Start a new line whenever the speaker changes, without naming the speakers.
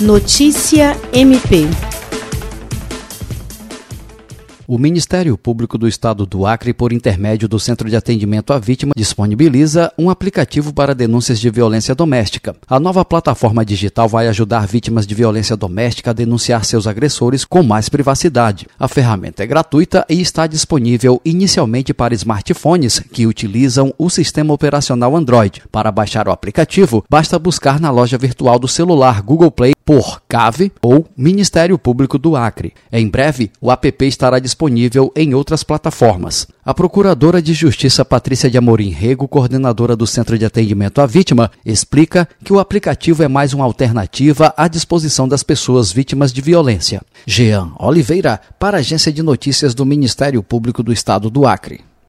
Notícia MP
o Ministério Público do Estado do Acre, por intermédio do Centro de Atendimento à Vítima, disponibiliza um aplicativo para denúncias de violência doméstica. A nova plataforma digital vai ajudar vítimas de violência doméstica a denunciar seus agressores com mais privacidade. A ferramenta é gratuita e está disponível inicialmente para smartphones que utilizam o sistema operacional Android. Para baixar o aplicativo, basta buscar na loja virtual do celular Google Play por CAVE ou Ministério Público do Acre. Em breve, o app estará disponível em outras plataformas. A Procuradora de Justiça Patrícia de Amorim Rego, coordenadora do Centro de Atendimento à Vítima, explica que o aplicativo é mais uma alternativa à disposição das pessoas vítimas de violência. Jean Oliveira, para a Agência de Notícias do Ministério Público do Estado do Acre.